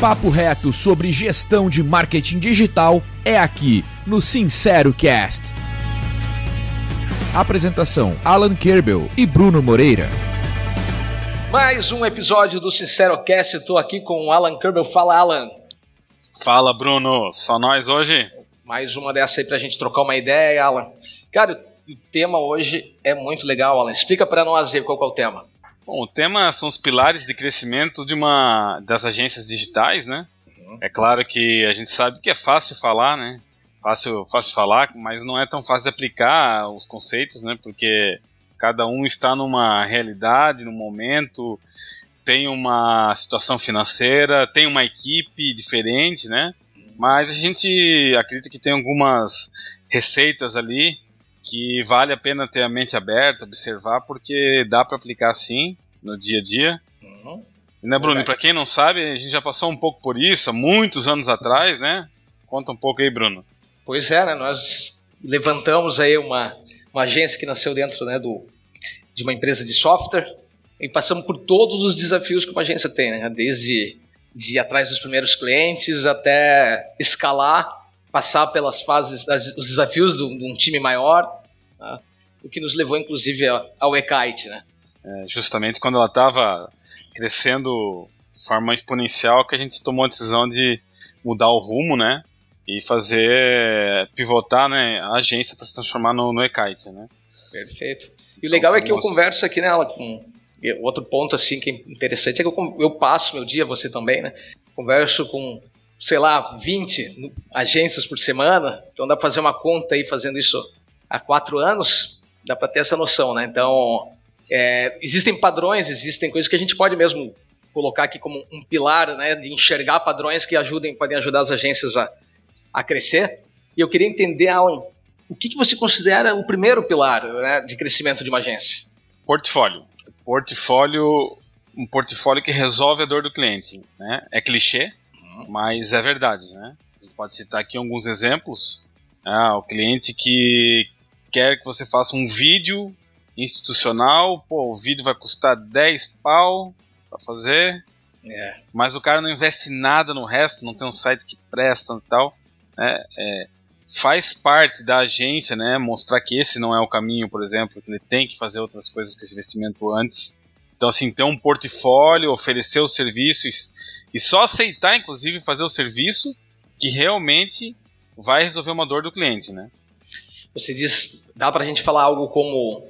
papo reto sobre gestão de marketing digital é aqui no Sincero Cast. Apresentação: Alan Kerbel e Bruno Moreira. Mais um episódio do Sincero Cast. Estou aqui com o Alan Kerbel. Fala, Alan. Fala, Bruno. Só nós hoje? Mais uma dessa aí para a gente trocar uma ideia, Alan. Cara, o tema hoje é muito legal, Alan. Explica para nós aí qual é o tema. Bom, o tema são os pilares de crescimento de uma das agências digitais, né? Uhum. É claro que a gente sabe que é fácil falar, né? Fácil, fácil falar, mas não é tão fácil de aplicar os conceitos, né? Porque cada um está numa realidade, num momento, tem uma situação financeira, tem uma equipe diferente, né? Mas a gente acredita que tem algumas receitas ali que vale a pena ter a mente aberta, observar, porque dá para aplicar sim no dia a dia. Uhum. Né, Bruno? Para quem não sabe, a gente já passou um pouco por isso há muitos anos atrás, né? Conta um pouco aí, Bruno. Pois é, né? Nós levantamos aí uma, uma agência que nasceu dentro né, do, de uma empresa de software e passamos por todos os desafios que uma agência tem, né? Desde de ir atrás dos primeiros clientes até escalar passar pelas fases, os desafios de um time maior, né? o que nos levou inclusive ao Ekite, né? É, justamente quando ela estava crescendo de forma exponencial que a gente tomou a decisão de mudar o rumo, né? E fazer pivotar, né, a agência para se transformar no, no Ekite, né? Perfeito. E o legal então, é que eu converso aqui nela né, com outro ponto assim que é interessante é que eu, eu passo meu dia, você também, né? Converso com sei lá, 20 agências por semana, então dá para fazer uma conta aí fazendo isso há quatro anos, dá para ter essa noção, né? Então, é, existem padrões, existem coisas que a gente pode mesmo colocar aqui como um pilar, né, de enxergar padrões que ajudem, podem ajudar as agências a, a crescer. E eu queria entender, Alan, o que, que você considera o primeiro pilar né, de crescimento de uma agência? Portfólio. Portfólio, um portfólio que resolve a dor do cliente, né? É clichê, mas é verdade, né? A gente pode citar aqui alguns exemplos. Ah, o cliente que quer que você faça um vídeo institucional, pô, o vídeo vai custar 10 pau para fazer, é. mas o cara não investe nada no resto, não tem um site que presta e tal. Né? É, faz parte da agência, né, mostrar que esse não é o caminho, por exemplo, que ele tem que fazer outras coisas com esse investimento antes. Então, assim, ter um portfólio, oferecer os serviços e só aceitar, inclusive, fazer o serviço que realmente vai resolver uma dor do cliente, né? Você diz, dá para a gente falar algo como,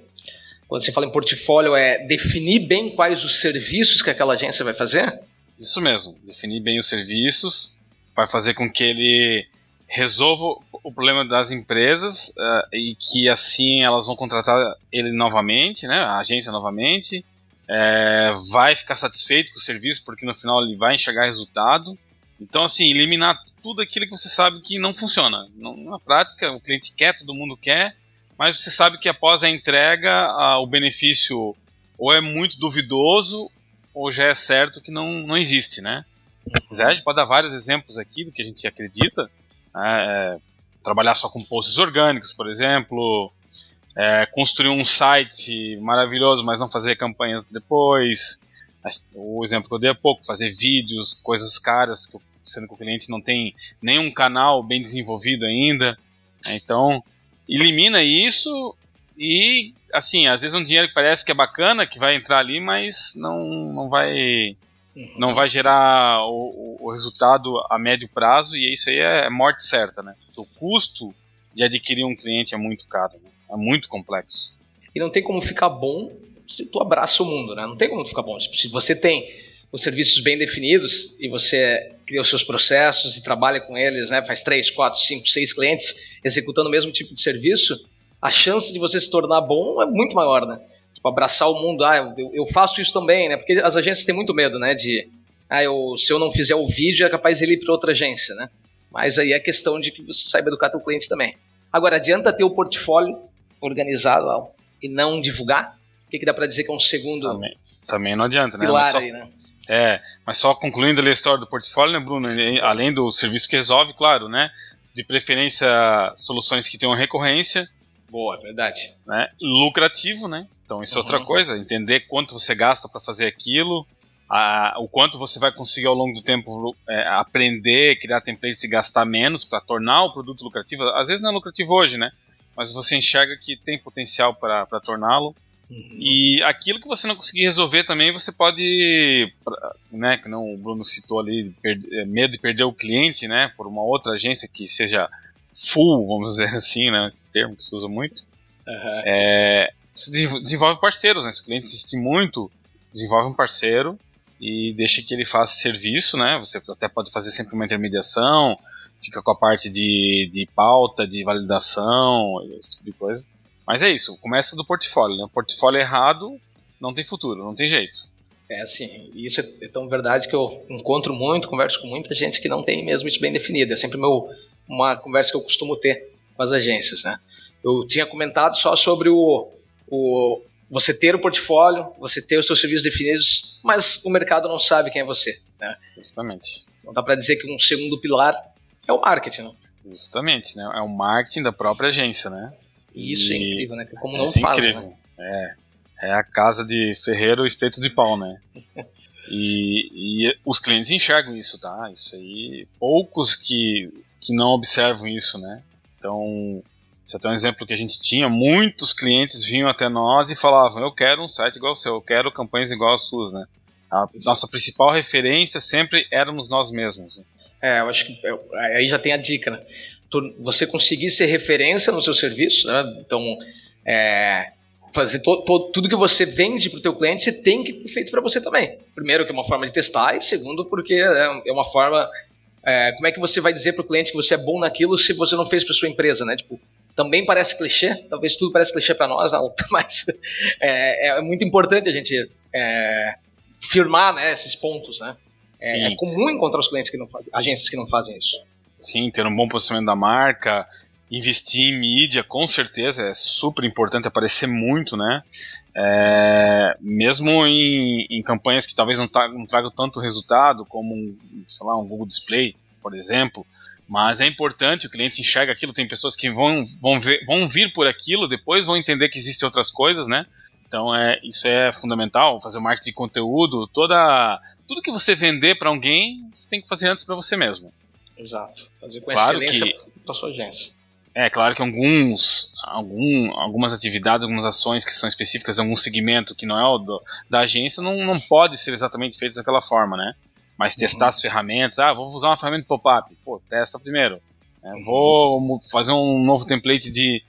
quando você fala em portfólio, é definir bem quais os serviços que aquela agência vai fazer? Isso mesmo, definir bem os serviços, vai fazer com que ele resolva o problema das empresas uh, e que assim elas vão contratar ele novamente, né, a agência novamente, é, vai ficar satisfeito com o serviço, porque no final ele vai enxergar resultado. Então, assim, eliminar tudo aquilo que você sabe que não funciona. Não, na prática, o cliente quer, todo mundo quer, mas você sabe que após a entrega, a, o benefício ou é muito duvidoso, ou já é certo que não, não existe, né? Se quiser, a gente pode dar vários exemplos aqui do que a gente acredita. Né? É, trabalhar só com posts orgânicos, por exemplo, é, construir um site maravilhoso, mas não fazer campanhas depois. O exemplo que eu dei há pouco, fazer vídeos, coisas caras, sendo que o cliente não tem nenhum canal bem desenvolvido ainda. Então, elimina isso e, assim, às vezes um dinheiro que parece que é bacana, que vai entrar ali, mas não, não vai não vai gerar o, o, resultado a médio prazo e isso aí é morte certa, né? O custo de adquirir um cliente é muito caro. Né? É muito complexo. E não tem como ficar bom se tu abraça o mundo, né? Não tem como ficar bom. Se você tem os serviços bem definidos e você cria os seus processos e trabalha com eles, né? Faz três, quatro, cinco, seis clientes executando o mesmo tipo de serviço, a chance de você se tornar bom é muito maior, né? Tipo, abraçar o mundo, ah, eu, eu faço isso também, né? Porque as agências têm muito medo, né? De, ah, eu, se eu não fizer o vídeo, é capaz de ele ir para outra agência, né? Mas aí é questão de que você saiba educar teu cliente também. Agora, adianta ter o portfólio organizado e não divulgar? O que, que dá para dizer que é um segundo também, também não adianta, né? Pilar só, aí, né? É, mas só concluindo ali a história do portfólio, né, Bruno? Além do serviço que resolve, claro, né? De preferência, soluções que tenham recorrência. Boa, é verdade. Né, lucrativo, né? Então isso uhum. é outra uhum. coisa, entender quanto você gasta para fazer aquilo. a, o quanto você vai conseguir ao longo do tempo é, aprender, criar templates e gastar menos para tornar o produto lucrativo. Às vezes não é lucrativo hoje, né? Mas você enxerga que tem potencial para torná-lo. Uhum. E aquilo que você não conseguir resolver também, você pode, né, que não o Bruno citou ali, é, medo de perder o cliente, né, por uma outra agência que seja full, vamos dizer assim, né, esse termo que se usa muito. Uhum. É, desenvolve parceiros, né, se o cliente insistir muito, desenvolve um parceiro e deixa que ele faça serviço, né? Você até pode fazer sempre uma intermediação, fica com a parte de, de pauta, de validação, esse tipo de coisa. Mas é isso, começa do portfólio, né? portfólio errado não tem futuro, não tem jeito. É assim, isso é tão verdade que eu encontro muito, converso com muita gente que não tem mesmo isso bem definido. É sempre meu, uma conversa que eu costumo ter com as agências, né? Eu tinha comentado só sobre o, o você ter o portfólio, você ter os seus serviços definidos, mas o mercado não sabe quem é você. Né? Justamente. Não dá para dizer que um segundo pilar é o marketing. Né? Justamente, né? É o marketing da própria agência, né? E isso é incrível, né? Como não faz, é incrível. Né? É, é a casa de ferreiro e espeto de pau, né? e, e os clientes enxergam isso, tá? Isso aí, poucos que, que não observam isso, né? Então, isso é até um exemplo que a gente tinha. Muitos clientes vinham até nós e falavam: Eu quero um site igual ao seu, eu quero campanhas igual às suas, né? A nossa principal referência sempre éramos nós mesmos. Né? É, eu acho que aí já tem a dica, né? Você conseguir ser referência no seu serviço, né? Então, é, fazer to, to, tudo que você vende para o teu cliente, você tem que ter feito para você também. Primeiro, que é uma forma de testar, e segundo, porque é, é uma forma. É, como é que você vai dizer para o cliente que você é bom naquilo se você não fez para sua empresa, né? Tipo, também parece clichê, talvez tudo parece clichê para nós, mas é, é, muito importante a gente é, firmar né, esses pontos, né? É, é, comum encontrar os clientes que não fazem, agências que não fazem isso. Sim, ter um bom posicionamento da marca, investir em mídia, com certeza é super importante aparecer muito, né? É, mesmo em, em, campanhas que talvez não, tra não tragam tanto resultado, como um, sei lá, um Google Display, por exemplo, mas é importante, o cliente enxerga aquilo, tem pessoas que vão, vão, ver, vão vir por aquilo, depois vão entender que existem outras coisas, né? Então é, isso é fundamental, fazer marketing de conteúdo, toda tudo que você vender para alguém, você tem que fazer antes para você mesmo. Exato. Fazer com claro excelência para sua agência. É claro que alguns, algum, algumas atividades, algumas ações que são específicas algum segmento que não é o do, da agência não, não pode ser exatamente feitas daquela forma, né? mas testar as ferramentas. Ah, vou usar uma ferramenta pop-up. Pô, testa primeiro. É, uhum. Vou fazer um novo template de,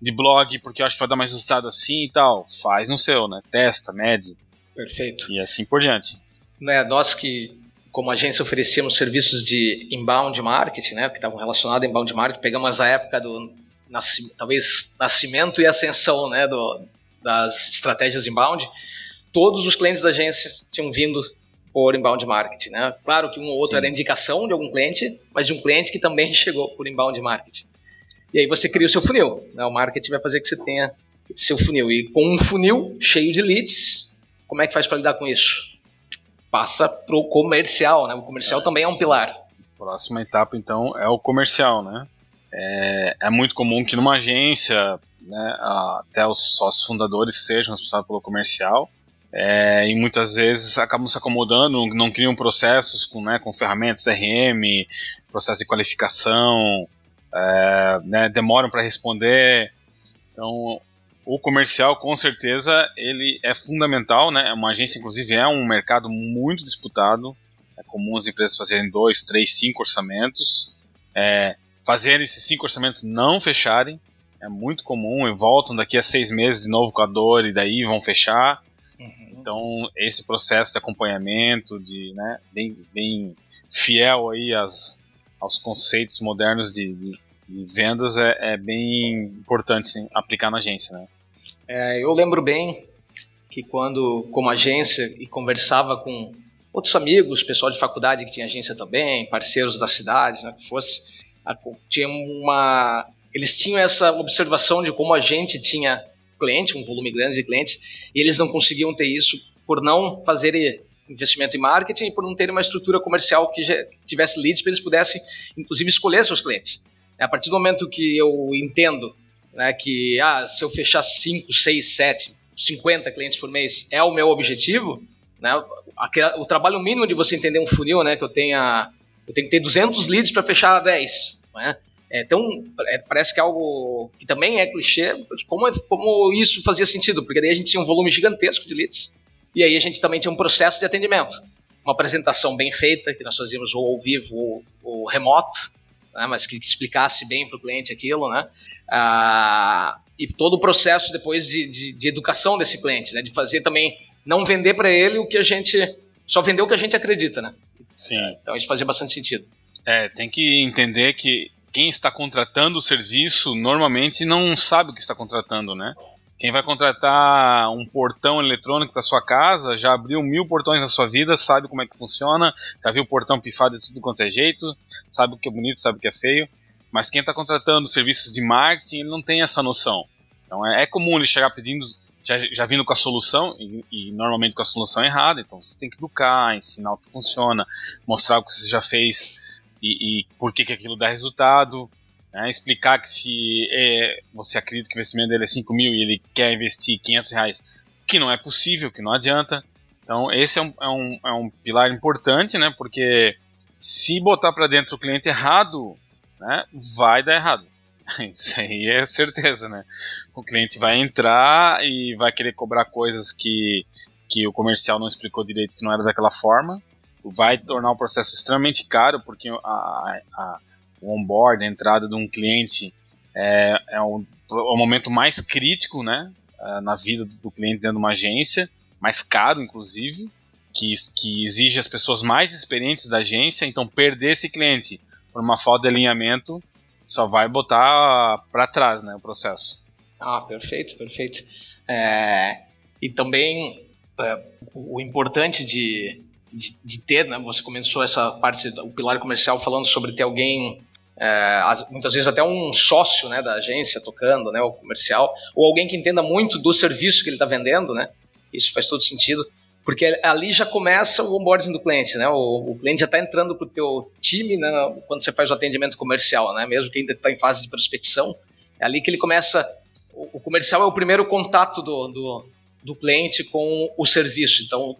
de blog porque eu acho que vai dar mais resultado assim e tal. Faz no seu, né? Testa, mede. Perfeito. E assim por diante. Né, nós que, como agência, oferecíamos serviços de inbound marketing, né? Que estavam relacionados a inbound marketing. Pegamos a época do nasci, talvez nascimento e ascensão, né? Do, das estratégias inbound. Todos os clientes da agência tinham vindo por inbound marketing, né? Claro que um ou outro Sim. era indicação de algum cliente, mas de um cliente que também chegou por inbound marketing. E aí você cria o seu funil, né? O marketing vai fazer que você tenha seu funil. E com um funil cheio de leads, como é que faz para lidar com isso? Passa para o comercial, né? O comercial é, também é um pilar. Próxima etapa, então, é o comercial, né? É, é muito comum que numa agência, né, até os sócios fundadores sejam responsáveis pelo comercial, é, e muitas vezes acabam se acomodando, não criam processos com, né, com ferramentas CRM, processo de qualificação, é, né, demoram para responder. Então, o comercial, com certeza, ele é fundamental, né? Uma agência, inclusive, é um mercado muito disputado. É comum as empresas fazerem dois, três, cinco orçamentos. É, fazerem esses cinco orçamentos não fecharem. É muito comum e voltam daqui a seis meses de novo com a dor e daí vão fechar. Uhum. Então, esse processo de acompanhamento, de, né, bem, bem fiel aí às, aos conceitos modernos de, de, de vendas é, é, bem importante sim, aplicar na agência. Né? É, eu lembro bem que quando, como agência, e conversava com outros amigos, pessoal de faculdade que tinha agência também, parceiros da cidade, né, que fosse, tinha uma, eles tinham essa observação de como a gente tinha cliente, um volume grande de clientes, e eles não conseguiam ter isso por não fazer investimento em marketing e por não ter uma estrutura comercial que tivesse leads para eles pudessem, inclusive, escolher seus clientes. A partir do momento que eu entendo né, que ah, se eu fechar 5, 6, 7, 50 clientes por mês é o meu objetivo, né? O trabalho mínimo de você entender um funil, né? Que eu tenha, eu tenho que ter 200 leads para fechar 10, né? Então, é, parece que é algo que também é clichê, como, é, como isso fazia sentido, porque daí a gente tinha um volume gigantesco de leads, e aí a gente também tinha um processo de atendimento. Uma apresentação bem feita, que nós fazíamos ou ao vivo ou, ou remoto, né, mas que explicasse bem para o cliente aquilo, né? Ah, e todo o processo depois de, de, de, educação desse cliente, né? De fazer também, não vender para ele o que a gente, só vender o que a gente acredita, né? Sim. Então isso fazia bastante sentido. É, tem que entender que quem está contratando o serviço normalmente não sabe o que está contratando, né? Quem vai contratar um portão eletrônico para sua casa já abriu mil portões na sua vida, sabe como é que funciona, já viu o portão pifado de tudo quanto é jeito, sabe o que é bonito, sabe o que é feio. Mas quem está contratando serviços de marketing ele não tem essa noção. Então é, é comum ele chegar pedindo, já, já vindo com a solução, e, e, normalmente com a solução errada. Então você tem que educar, ensinar o que funciona, mostrar o que você já fez e, e por que, que aquilo dá resultado. Né? Explicar que se é, você acredita que o investimento dele é 5 mil e ele quer investir 500 reais, que não é possível, que não adianta. Então esse é um, é um, é um pilar importante, né? Porque se botar para dentro o cliente errado, né, vai dar errado. Isso aí é certeza, né? O cliente vai entrar e vai querer cobrar coisas que, que o comercial não explicou direito, que não era daquela forma vai tornar o processo extremamente caro, porque a, a, o onboard, a entrada de um cliente é, é, o, é o momento mais crítico né, é, na vida do cliente dentro de uma agência, mais caro, inclusive, que, que exige as pessoas mais experientes da agência, então perder esse cliente por uma falta de alinhamento só vai botar para trás né, o processo. Ah, perfeito, perfeito. É, e também é, o importante de, de, de, ter, né? Você começou essa parte, o pilar comercial falando sobre ter alguém, é, muitas vezes até um sócio, né, da agência tocando, né, o comercial, ou alguém que entenda muito do serviço que ele está vendendo, né? Isso faz todo sentido, porque ali já começa o onboarding do cliente, né? O, o cliente já está entrando para o teu time, né? Quando você faz o atendimento comercial, né? Mesmo que ainda está em fase de prospecção, é ali que ele começa. O, o comercial é o primeiro contato do, do, do cliente com o serviço. Então,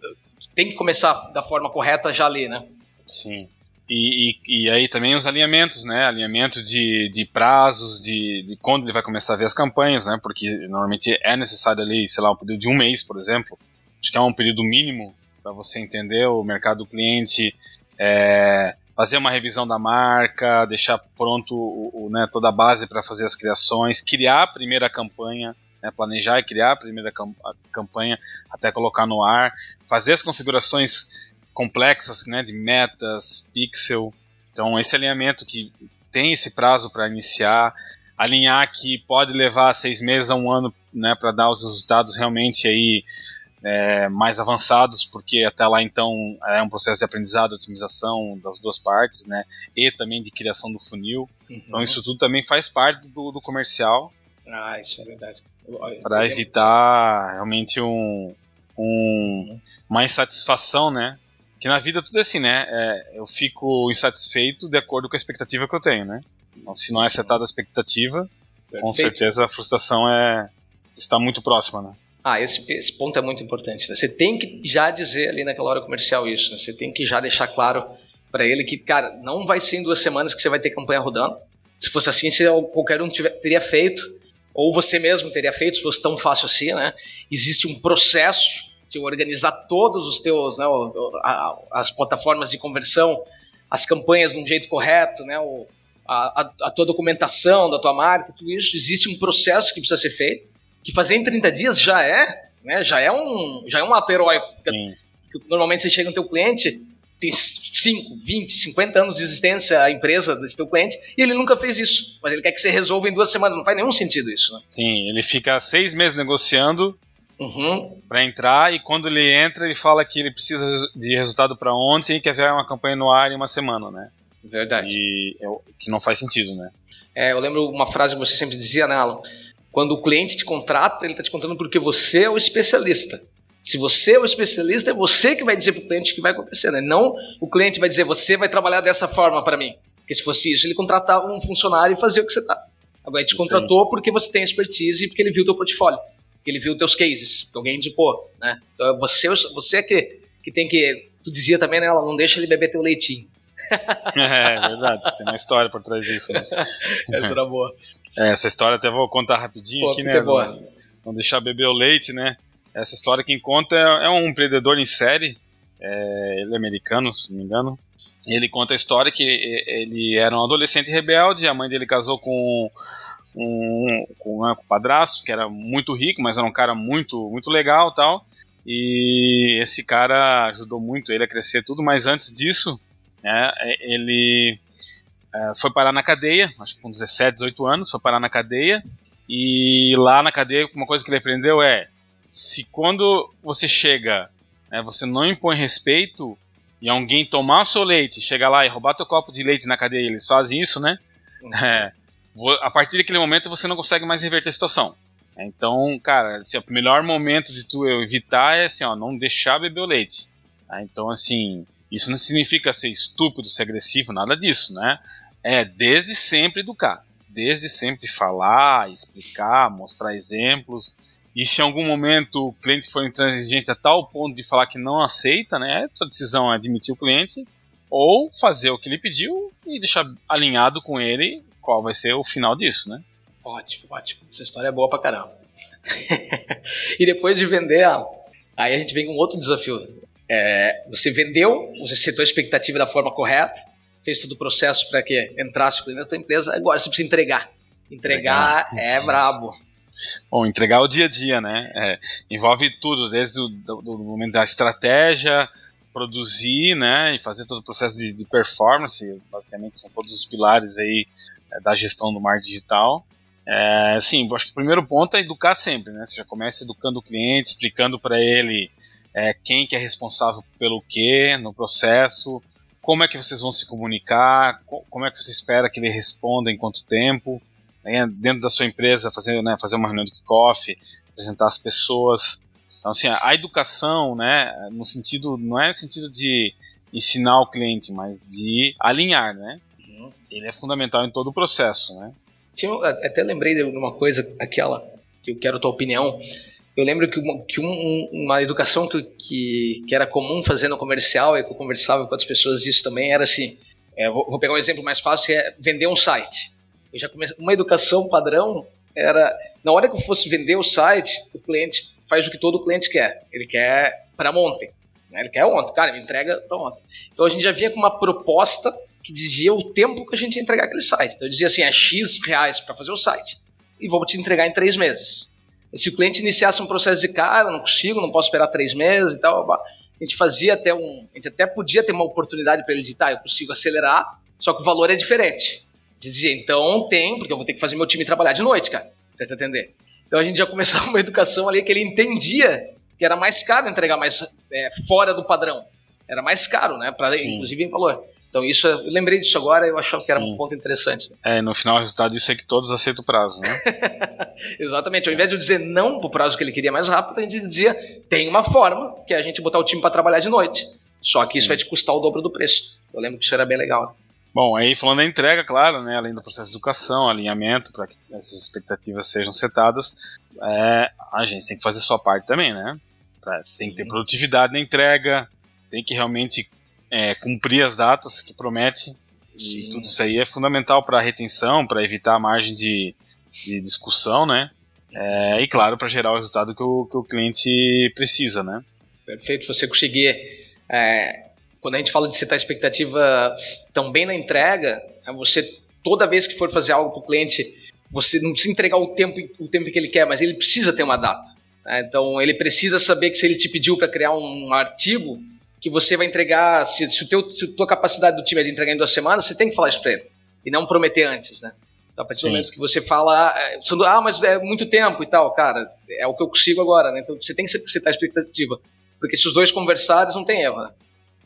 tem que começar da forma correta já ali, né? Sim. E, e, e, aí também os alinhamentos, né? Alinhamento de, de prazos, de, de quando ele vai começar a ver as campanhas, né? Porque normalmente é necessário ali, sei lá, um período de um mês, por exemplo. Acho que é um período mínimo para você entender o mercado do cliente, é, fazer uma revisão da marca, deixar pronto o, o né, toda a base para fazer as criações, criar a primeira campanha, né, planejar e criar a primeira campanha até colocar no ar, fazer as configurações complexas né, de metas, pixel. Então, esse alinhamento que tem esse prazo para iniciar, alinhar que pode levar seis meses a um ano né, para dar os resultados realmente aí é, mais avançados, porque até lá então é um processo de aprendizado, otimização das duas partes, né, e também de criação do funil. Uhum. Então isso tudo também faz parte do, do comercial. Ah, isso é verdade. Para evitar realmente um, um, uma insatisfação, né? Que na vida tudo é assim, né? É, eu fico insatisfeito de acordo com a expectativa que eu tenho, né? Então, se não é acertada a expectativa, Perfeito. com certeza a frustração é está muito próxima, né? Ah, esse, esse ponto é muito importante. Né? Você tem que já dizer ali naquela hora comercial isso, né? Você tem que já deixar claro para ele que, cara, não vai ser em duas semanas que você vai ter campanha rodando. Se fosse assim, se qualquer um tiver, teria feito ou você mesmo teria feito se fosse tão fácil assim, né? Existe um processo de organizar todos os teus, né, as plataformas de conversão, as campanhas de um jeito correto, né, a, a, tua documentação da tua marca, tudo isso, existe um processo que precisa ser feito, que fazer em 30 dias já é, né, já é um, já é um ato heróico. Normalmente você chega no teu cliente, tem 5, 20, 50 anos de existência a empresa desse teu cliente e ele nunca fez isso. Mas ele quer que você resolva em duas semanas. Não faz nenhum sentido isso. Né? Sim, ele fica seis meses negociando uhum. para entrar e quando ele entra ele fala que ele precisa de resultado para ontem e quer ver uma campanha no ar em uma semana, né? Verdade. E é, que não faz sentido, né? É, eu lembro uma frase que você sempre dizia, né, Alan? Quando o cliente te contrata, ele está te contando porque você é o especialista. Se você é o especialista, é você que vai dizer para o cliente o que vai acontecer, né? Não o cliente vai dizer, você vai trabalhar dessa forma para mim. Porque se fosse isso, ele contratava um funcionário e fazia o que você está. Agora ele te contratou porque você tem expertise e porque ele viu o teu portfólio, porque ele viu os teus cases, que alguém indicou, né? Então você, você é que, que tem que. Tu dizia também, né? Ela não deixa ele beber teu leitinho. é, verdade, tem uma história por trás disso. Né? Essa era boa. É, essa história até vou contar rapidinho Pô, aqui, que né? Não, não deixar beber o leite, né? Essa história quem conta é, é um empreendedor em série, é, ele é americano, se não me engano. Ele conta a história que ele era um adolescente rebelde, a mãe dele casou com um, com, né, com um padrasto, que era muito rico, mas era um cara muito, muito legal tal. E esse cara ajudou muito ele a crescer tudo, mas antes disso, né, ele foi parar na cadeia, acho que com 17, 18 anos, foi parar na cadeia. E lá na cadeia, uma coisa que ele aprendeu é: se quando você chega, né, você não impõe respeito e alguém tomar o seu leite, chegar lá e roubar teu copo de leite na cadeia, eles fazem isso, né? É, a partir daquele momento você não consegue mais reverter a situação. Então, cara, assim, o melhor momento de tu evitar é assim, ó, não deixar beber o leite. Tá? Então, assim, isso não significa ser estúpido, ser agressivo, nada disso, né? É desde sempre educar, desde sempre falar, explicar, mostrar exemplos. E se em algum momento o cliente for intransigente a tal ponto de falar que não aceita, né? A decisão é admitir o cliente ou fazer o que ele pediu e deixar alinhado com ele qual vai ser o final disso, né? Ótimo, ótimo. Essa história é boa pra caramba. e depois de vender, aí a gente vem com outro desafio. É, você vendeu, você setou a expectativa da forma correta, fez todo o processo para que entrasse da tua empresa, agora você precisa entregar. Entregar é brabo. Bom, entregar o dia a dia, né? É, envolve tudo, desde o do, do momento da estratégia, produzir, né, e fazer todo o processo de, de performance, basicamente são todos os pilares aí é, da gestão do marketing digital. É, sim, acho que o primeiro ponto é educar sempre, né? Você já começa educando o cliente, explicando para ele é, quem que é responsável pelo que no processo, como é que vocês vão se comunicar, como é que você espera que ele responda em quanto tempo, né? dentro da sua empresa fazer, né, fazer uma reunião de kickoff, apresentar as pessoas. Então, assim, a, educação, né, no sentido, não é no sentido de ensinar o cliente, mas de alinhar, né? ele é fundamental em todo o processo, né? Tinha, até lembrei de uma coisa, aquela, que eu quero a tua opinião. Eu lembro que uma, que um, uma educação que, que, que, era comum fazer no comercial, e que eu conversava com outras pessoas disso também, era assim, é, vou, vou, pegar um exemplo mais fácil, que é vender um site. Eu já comecei, uma educação padrão era, na hora que eu fosse vender o site, o cliente faz o que todo cliente quer. Ele quer para ontem. Né? Ele quer ontem, cara, me entrega para ontem. Então a gente já vinha com uma proposta que dizia o tempo que a gente ia entregar aquele site. Então eu dizia assim, é X reais para fazer o site e vou te entregar em três meses. Se o cliente iniciasse um processo de cara, não consigo, não posso esperar três meses e tal, a gente fazia até um, a gente até podia ter uma oportunidade para ele dizer, tá, eu consigo acelerar, só que o valor é diferente. Dizia, então tem, porque eu vou ter que fazer meu time trabalhar de noite, cara, para te atender. Então a gente já começava uma educação ali que ele entendia que era mais caro entregar mais é, fora do padrão. Era mais caro, né? Para inclusive em valor. Então isso, eu lembrei disso agora, eu achava que era um ponto interessante. É, no final o resultado disso é que todos aceitam o prazo, né? Exatamente. Ao invés de eu dizer não pro prazo que ele queria mais rápido, a gente dizia tem uma forma que é a gente botar o time para trabalhar de noite. Só que Sim. isso vai te custar o dobro do preço. Eu lembro que isso era bem legal. Bom, aí falando da entrega, claro, né, além do processo de educação, alinhamento, para que essas expectativas sejam setadas, é, a gente tem que fazer sua parte também, né? Tem que ter produtividade na entrega, tem que realmente é, cumprir as datas que promete. E tudo isso aí é fundamental para a retenção, para evitar a margem de, de discussão, né? É, e claro, para gerar o resultado que o, que o cliente precisa, né? Perfeito. Você conseguir. É, quando a gente fala de setar expectativas também na entrega, é você toda vez que for fazer algo para o cliente, você não precisa entregar o tempo, o tempo que ele quer, mas ele precisa ter uma data. Né? Então ele precisa saber que se ele te pediu para criar um artigo, que você vai entregar, se, se, o teu, se a tua capacidade do time é de entregar em duas semanas, você tem que falar isso para ele. E não prometer antes, né? Então, a partir Sim. do momento que você fala, é, ah, mas é muito tempo e tal, cara, é o que eu consigo agora, né? Então você tem que setar a expectativa. Porque se os dois conversarem, não tem erro, né?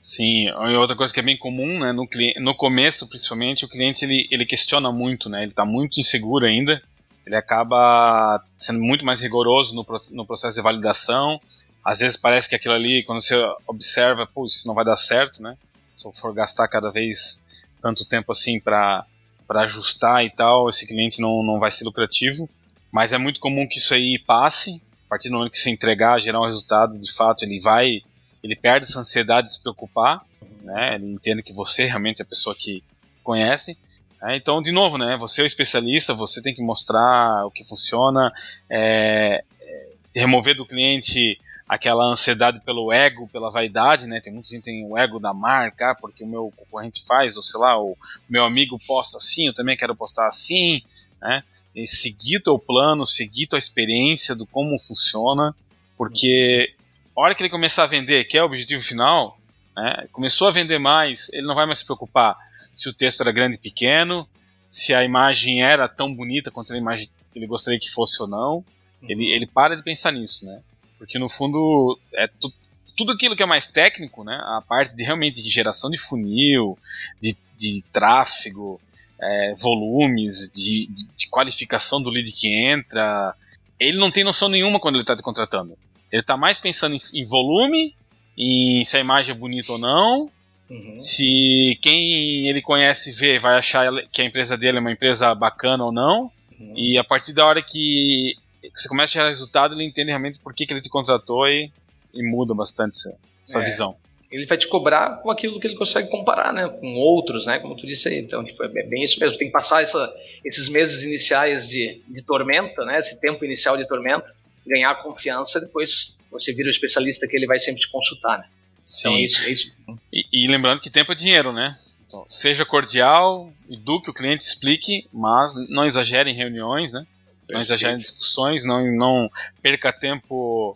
Sim, e outra coisa que é bem comum, né, no, no começo principalmente, o cliente ele, ele questiona muito, né, ele está muito inseguro ainda, ele acaba sendo muito mais rigoroso no, no processo de validação, às vezes parece que aquilo ali, quando você observa, pô, isso não vai dar certo, né? Se eu for gastar cada vez tanto tempo assim para ajustar e tal, esse cliente não, não vai ser lucrativo. Mas é muito comum que isso aí passe. A partir do momento que você entregar, gerar um resultado, de fato, ele vai ele perde essa ansiedade de se preocupar, né? Ele entende que você realmente é a pessoa que conhece. É, então, de novo, né? Você é o especialista, você tem que mostrar o que funciona, é, é, remover do cliente aquela ansiedade pelo ego, pela vaidade, né? Tem muita gente que tem o ego da marca, ah, porque o meu concorrente faz, ou sei lá, o meu amigo posta assim, eu também quero postar assim, né? E seguir teu plano, seguir tua experiência do como funciona, porque a hora que ele começar a vender, que é o objetivo final, né? Começou a vender mais, ele não vai mais se preocupar se o texto era grande e pequeno, se a imagem era tão bonita quanto a imagem que ele gostaria que fosse ou não. Ele, ele para de pensar nisso, né? Porque no fundo é tu, tudo aquilo que é mais técnico, né? A parte de realmente de geração de funil, de, de tráfego, é, volumes, de, de, de, qualificação do lead que entra. Ele não tem noção nenhuma quando ele está te contratando. Ele está mais pensando em, em, volume, em se a imagem é bonita ou não, uhum. se quem ele conhece vê vai achar que a empresa dele é uma empresa bacana ou não. Uhum. E a partir da hora que você começa a gerar resultado, ele entende realmente por que, que ele te contratou e, e muda bastante essa, essa é. visão. Ele vai te cobrar com aquilo que ele consegue comparar, né? Com outros, né? Como tu disse aí. Então, tipo, é bem isso mesmo. Tem que passar essa, esses meses iniciais de, de tormenta, né? Esse tempo inicial de tormenta, ganhar confiança, depois você vira o especialista que ele vai sempre te consultar, né? Sim. Então, é isso, é isso. E, e lembrando que tempo é dinheiro, né? Então, seja cordial, eduque o cliente, explique, mas não exagere em reuniões, né? Não exagere em discussões, não, não perca tempo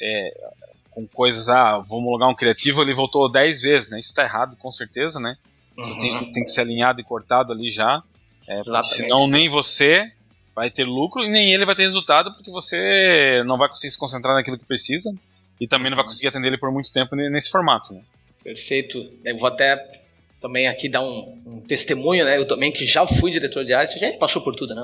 é, com coisas, ah, vou homologar um criativo, ele voltou 10 vezes, né? Isso está errado, com certeza, né? Isso uhum. tem, tem, que ser alinhado e cortado ali já. É, senão nem você vai ter lucro e nem ele vai ter resultado, porque você não vai conseguir se concentrar naquilo que precisa e também não vai conseguir atender ele por muito tempo nesse formato. Né? Perfeito. Eu vou até também aqui dar um, um, testemunho, né? Eu também que já fui diretor de arte, já passou por tudo? Né?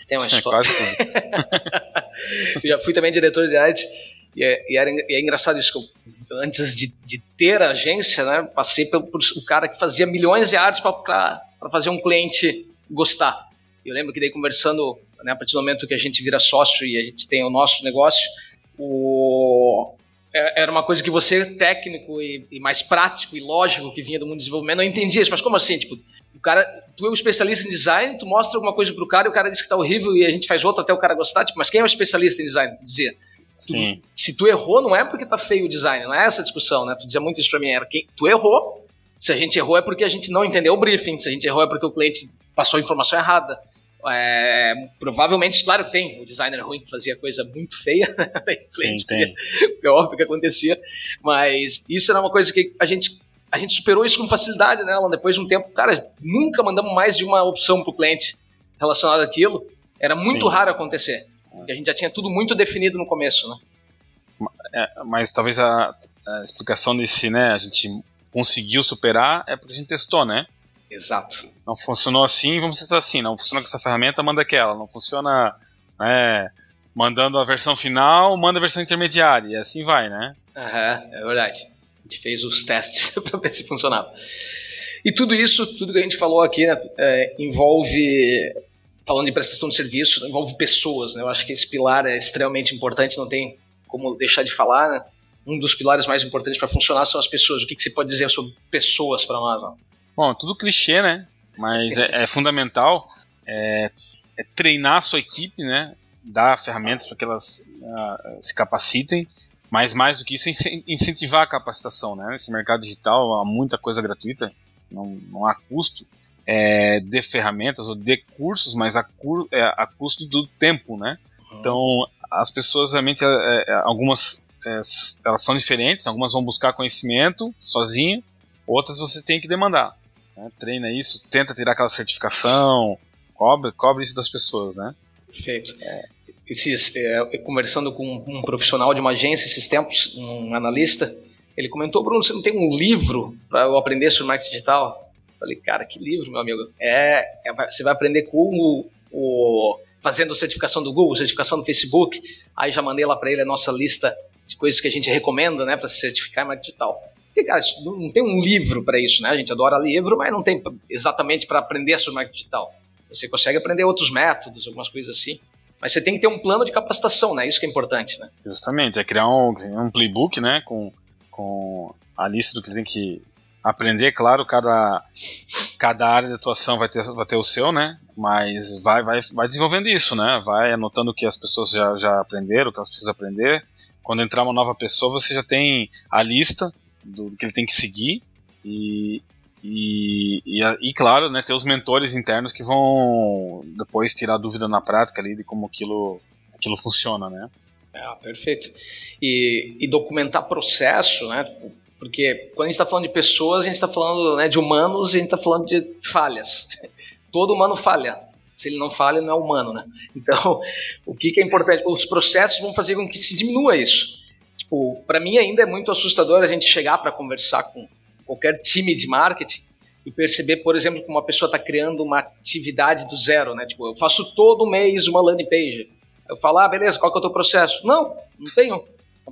Você tem uma é, história. Quase tudo. já fui também diretor de arte. E é, e, era, e é engraçado isso, que eu, antes de, de, ter a agência, né, passei pelo, por o cara que fazia milhões de artes para fazer um cliente gostar. Eu lembro que daí conversando, né, a partir do momento que a gente vira sócio e a gente tem o nosso negócio, o, é, era uma coisa que você, técnico e, e, mais prático e lógico que vinha do mundo do desenvolvimento, não entendia isso. Mas como assim? Tipo, o cara, tu é um especialista em design, tu mostra alguma coisa pro cara e o cara diz que tá horrível e a gente faz outra até o cara gostar. Tipo, mas quem é o especialista em design? Tu dizia. Sim. Tu, se tu errou, não é porque tá feio o design, não é essa a discussão, né? Tu dizia muito isso pra mim, era que tu errou. Se a gente errou é porque a gente não entendeu o briefing, se a gente errou é porque o cliente passou a informação errada. É, provavelmente, claro que tem o designer ruim que fazia coisa muito feia, né? Sim, tem. É óbvio que acontecia, mas isso era uma coisa que a gente a gente superou isso com facilidade, né, Alan? Depois de um tempo, cara, nunca mandamos mais de uma opção para o cliente relacionada àquilo. Era muito Sim. raro acontecer. Porque a gente já tinha tudo muito definido no começo, né? É, mas talvez a, a, explicação desse, né, a gente conseguiu superar é porque a gente testou, né? Exato. Não funcionou assim, vamos testar assim. Não funciona com essa ferramenta, manda aquela. Não funciona, né, mandando a versão final, manda a versão intermediária. E assim vai, né? Aham, é verdade gente fez os testes para ver se funcionava. E tudo isso, tudo que a gente falou aqui, né, é, envolve, falando de prestação de serviço, envolve pessoas. Né? Eu acho que esse pilar é extremamente importante, não tem como deixar de falar. Né? Um dos pilares mais importantes para funcionar são as pessoas. O que, que você pode dizer sobre pessoas para nós? Não? Bom, tudo clichê, né? Mas é, é fundamental é, é, treinar a sua equipe, né? Dar ferramentas para que elas uh, se capacitem mas mais do que isso, incentivar a capacitação, né? Nesse mercado digital há muita coisa gratuita, não, não há custo é, de ferramentas ou de cursos, mas a, cur, é, a custo do tempo, né? Uhum. Então, as pessoas realmente, é, é algumas é, elas são diferentes, algumas vão buscar conhecimento sozinho, outras você tem que demandar. Né? Treina isso, tenta tirar aquela certificação, cobre, cobre isso das pessoas, né? Perfeito. É esses, é, conversando com um profissional de uma agência esses tempos, um analista, ele comentou, Bruno, você não tem um livro para eu aprender sobre marketing digital? Eu falei, cara, que livro, meu amigo? É, é você vai aprender com o, fazendo certificação do Google, certificação do Facebook. Aí já mandei lá para ele a nossa lista de coisas que a gente recomenda, né, para se certificar em marketing digital. E, cara, não tem um livro para isso, né? A gente adora livro, mas não tem exatamente para aprender sobre marketing digital. Você consegue aprender outros métodos, algumas coisas assim. Mas você tem que ter um plano de capacitação, né? Isso que é importante, né? Justamente, é criar um, um playbook, né? Com com a lista do que tem que aprender, claro, cada, cada área de atuação vai ter, vai ter o seu, né? Mas vai, vai, vai desenvolvendo isso, né? Vai anotando o que as pessoas já, já aprenderam, o que elas precisam aprender. Quando entrar uma nova pessoa, você já tem a lista do que ele tem que seguir e, e, e, e, claro, né, ter os mentores internos que vão depois tirar dúvida na prática ali de como aquilo, aquilo funciona, né? É, perfeito. E, e documentar processo, né? Porque quando a gente está falando de pessoas, a gente está falando né, de humanos e a gente está falando de falhas. Todo humano falha. Se ele não falha, não é humano, né? Então, o que, que é importante? Os processos vão fazer com que se diminua isso. Tipo, para mim ainda é muito assustador a gente chegar para conversar com qualquer time de marketing e perceber, por exemplo, que uma pessoa está criando uma atividade do zero, né? Tipo, eu faço todo mês uma landing page. Eu falo, ah, beleza, qual que é o teu processo? Não, não tenho.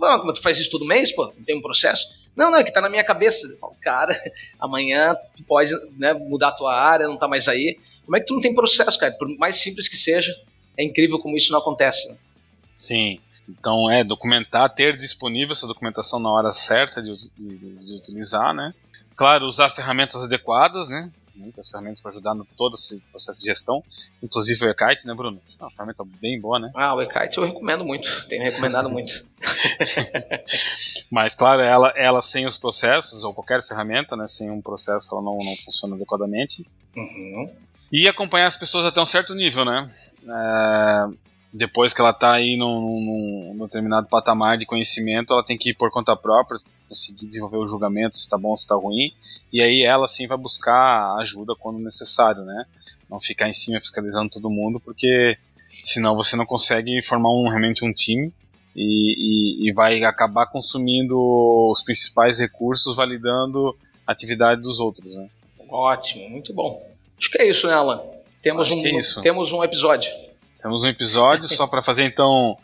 Ah, mas tu faz isso todo mês, pô? Não tem um processo? Não, não, é que tá na minha cabeça. Eu falo, cara, amanhã tu pode né, mudar a tua área, não tá mais aí. Como é que tu não tem processo, cara? Por mais simples que seja, é incrível como isso não acontece. Né? Sim. Então, é documentar, ter disponível essa documentação na hora certa de, de, de utilizar, né? Claro, usar ferramentas adequadas, né? Muitas ferramentas para ajudar no todo esse processo de gestão, inclusive o eKite, né, Bruno? É uma ferramenta bem boa, né? Ah, o eKite eu recomendo muito, tenho recomendado muito. Mas, claro, ela, ela sem os processos, ou qualquer ferramenta, né, sem um processo, ela não, não funciona adequadamente. Uhum. E acompanhar as pessoas até um certo nível, né? É, depois que ela está aí num, num, num, determinado patamar de conhecimento, ela tem que ir por conta própria, conseguir desenvolver o julgamento se está bom se está ruim, e aí ela sim vai buscar ajuda quando necessário, né? Não ficar em cima fiscalizando todo mundo, porque senão você não consegue formar um, realmente um time e, e, e vai acabar consumindo os principais recursos validando a atividade dos outros, né? Ótimo, muito bom. Acho que é isso, né, Alan? Temos, um, é temos um episódio. Temos um episódio só para fazer então.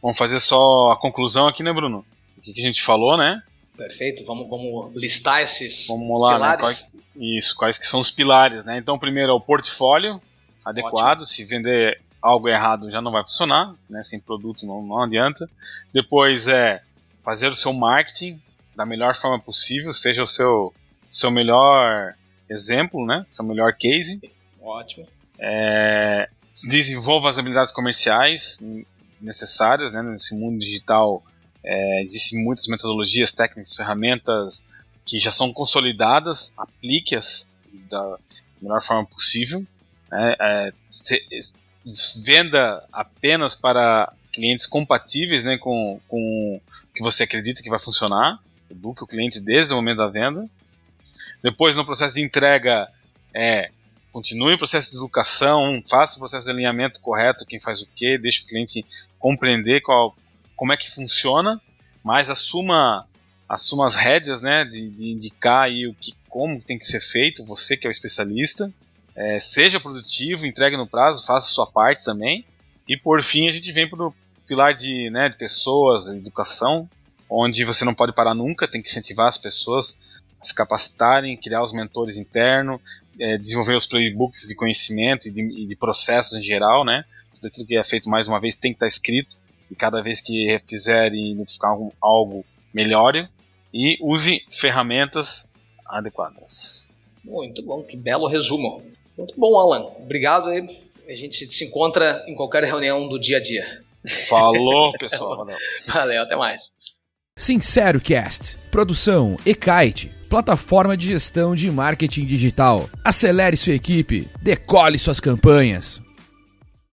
Vamos fazer só a conclusão aqui, né, Bruno? O que, que a gente falou, né? Perfeito. Vamos, vamos listar esses vamos lá, né? pilares. Né? Quais, isso, quais que são os pilares, né? Então, primeiro é o portfólio adequado. Ótimo. Se vender algo errado já não vai funcionar, né? Sem produto não, não adianta. Depois é fazer o seu marketing da melhor forma possível, seja o seu, seu melhor exemplo, né? Seu melhor case. Ótimo. É, desenvolva as habilidades comerciais necessárias, né? Nesse mundo digital é, existem muitas metodologias, técnicas, ferramentas que já são consolidadas, aplique-as da melhor forma possível. Né? É, se, venda apenas para clientes compatíveis né, com, com o que você acredita que vai funcionar. Eduque o cliente desde o momento da venda. Depois, no processo de entrega, é, continue o processo de educação, faça o processo de alinhamento correto, quem faz o quê, deixe o cliente compreender qual, como é que funciona, mas assuma, assuma as rédeas né, de, de indicar aí o que, como tem que ser feito, você que é o especialista. É, seja produtivo, entregue no prazo, faça a sua parte também. E por fim, a gente vem para o pilar de, né, de pessoas, educação, onde você não pode parar nunca, tem que incentivar as pessoas a se capacitarem, criar os mentores internos, é, desenvolver os playbooks de conhecimento e de, e de, processos em geral, né? Tudo aquilo que é feito mais uma vez tem que estar escrito e cada vez que fizer e identificar algo, algo melhore e use ferramentas adequadas. Muito bom, que belo resumo. Muito bom, Alan. Obrigado aí. A gente se encontra em qualquer reunião do dia a dia. Falou, pessoal. Valeu, Valeu até mais. Sincero Cast. Produção Ekite, plataforma de gestão de marketing digital. Acelere sua equipe, decole suas campanhas.